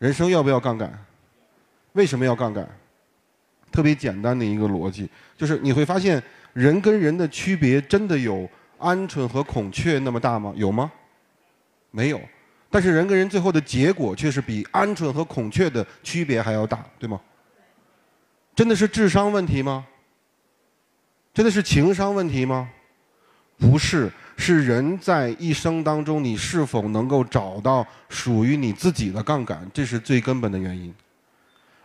人生要不要杠杆？为什么要杠杆？特别简单的一个逻辑，就是你会发现人跟人的区别真的有鹌鹑和孔雀那么大吗？有吗？没有。但是人跟人最后的结果却是比鹌鹑和孔雀的区别还要大，对吗？真的是智商问题吗？真的是情商问题吗？不是，是人在一生当中，你是否能够找到属于你自己的杠杆，这是最根本的原因。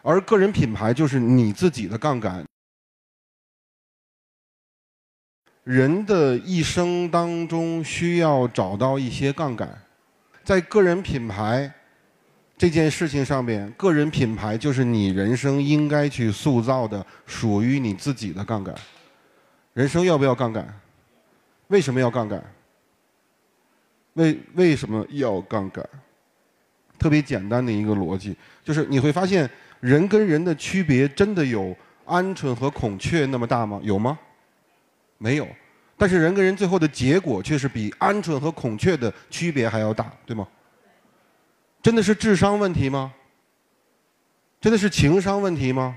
而个人品牌就是你自己的杠杆。人的一生当中需要找到一些杠杆，在个人品牌这件事情上面，个人品牌就是你人生应该去塑造的属于你自己的杠杆。人生要不要杠杆？为什么要杠杆？为为什么要杠杆？特别简单的一个逻辑，就是你会发现人跟人的区别真的有鹌鹑和孔雀那么大吗？有吗？没有。但是人跟人最后的结果却是比鹌鹑和孔雀的区别还要大，对吗？真的是智商问题吗？真的是情商问题吗？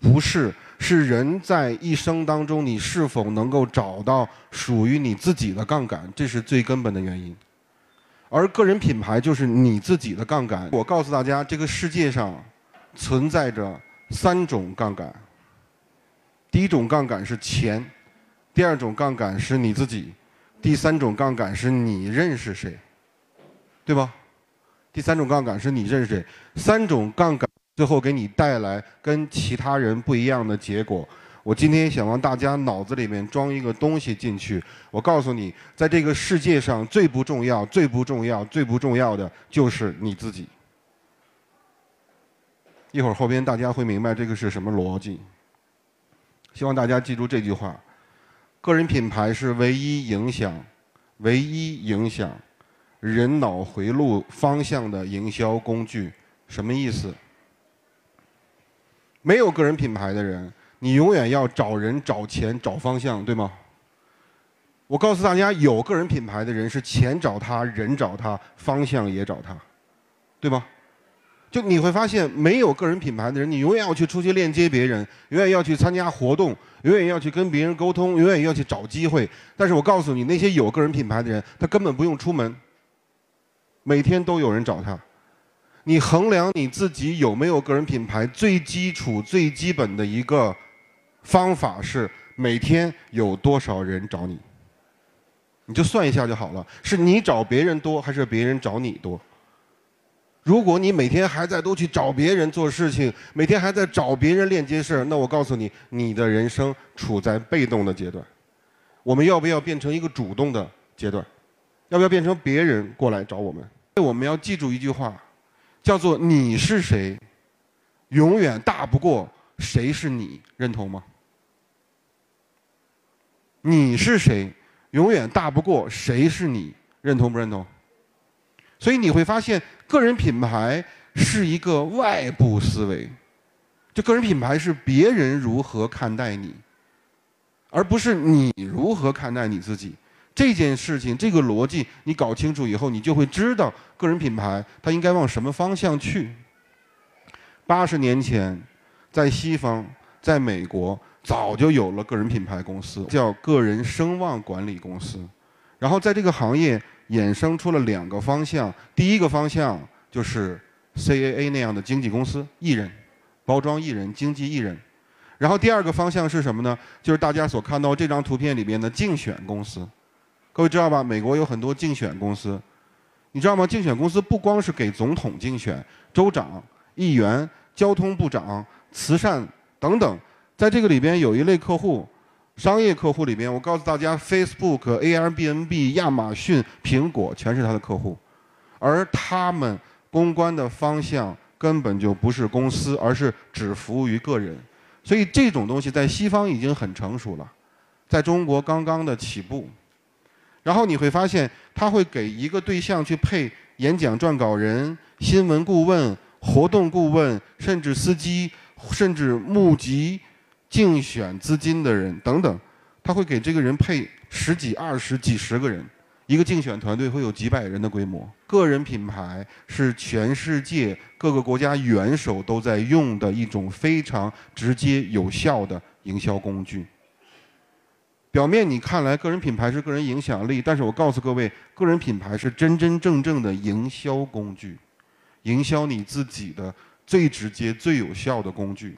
不是，是人在一生当中，你是否能够找到属于你自己的杠杆，这是最根本的原因。而个人品牌就是你自己的杠杆。我告诉大家，这个世界上存在着三种杠杆。第一种杠杆是钱，第二种杠杆是你自己，第三种杠杆是你认识谁，对吧？第三种杠杆是你认识谁，三种杠杆最后给你带来跟其他人不一样的结果。我今天想让大家脑子里面装一个东西进去。我告诉你，在这个世界上最不重要、最不重要、最不重要的就是你自己。一会儿后边大家会明白这个是什么逻辑。希望大家记住这句话：个人品牌是唯一影响、唯一影响人脑回路方向的营销工具。什么意思？没有个人品牌的人。你永远要找人、找钱、找方向，对吗？我告诉大家，有个人品牌的人是钱找他，人找他，方向也找他，对吗？就你会发现，没有个人品牌的人，你永远要去出去链接别人，永远要去参加活动，永远要去跟别人沟通，永远要去找机会。但是我告诉你，那些有个人品牌的人，他根本不用出门，每天都有人找他。你衡量你自己有没有个人品牌，最基础、最基本的一个。方法是每天有多少人找你，你就算一下就好了。是你找别人多，还是别人找你多？如果你每天还在都去找别人做事情，每天还在找别人链接事儿，那我告诉你，你的人生处在被动的阶段。我们要不要变成一个主动的阶段？要不要变成别人过来找我们？我们要记住一句话，叫做“你是谁，永远大不过谁是你”，认同吗？你是谁，永远大不过谁是你，认同不认同？所以你会发现，个人品牌是一个外部思维，就个人品牌是别人如何看待你，而不是你如何看待你自己。这件事情，这个逻辑你搞清楚以后，你就会知道个人品牌它应该往什么方向去。八十年前，在西方，在美国。早就有了个人品牌公司，叫个人声望管理公司，然后在这个行业衍生出了两个方向。第一个方向就是 CAA 那样的经纪公司，艺人、包装艺人、经纪艺人。然后第二个方向是什么呢？就是大家所看到这张图片里面的竞选公司。各位知道吧？美国有很多竞选公司，你知道吗？竞选公司不光是给总统竞选、州长、议员、交通部长、慈善等等。在这个里边有一类客户，商业客户里边，我告诉大家，Facebook、Airbnb、亚马逊、苹果全是他的客户，而他们公关的方向根本就不是公司，而是只服务于个人。所以这种东西在西方已经很成熟了，在中国刚刚的起步。然后你会发现，他会给一个对象去配演讲撰稿人、新闻顾问、活动顾问，甚至司机，甚至募集。竞选资金的人等等，他会给这个人配十几、二十、几十个人，一个竞选团队会有几百人的规模，个人品牌是全世界各个国家元首都在用的一种非常直接有效的营销工具。表面你看来个人品牌是个人影响力，但是我告诉各位，个人品牌是真真正正的营销工具，营销你自己的最直接、最有效的工具。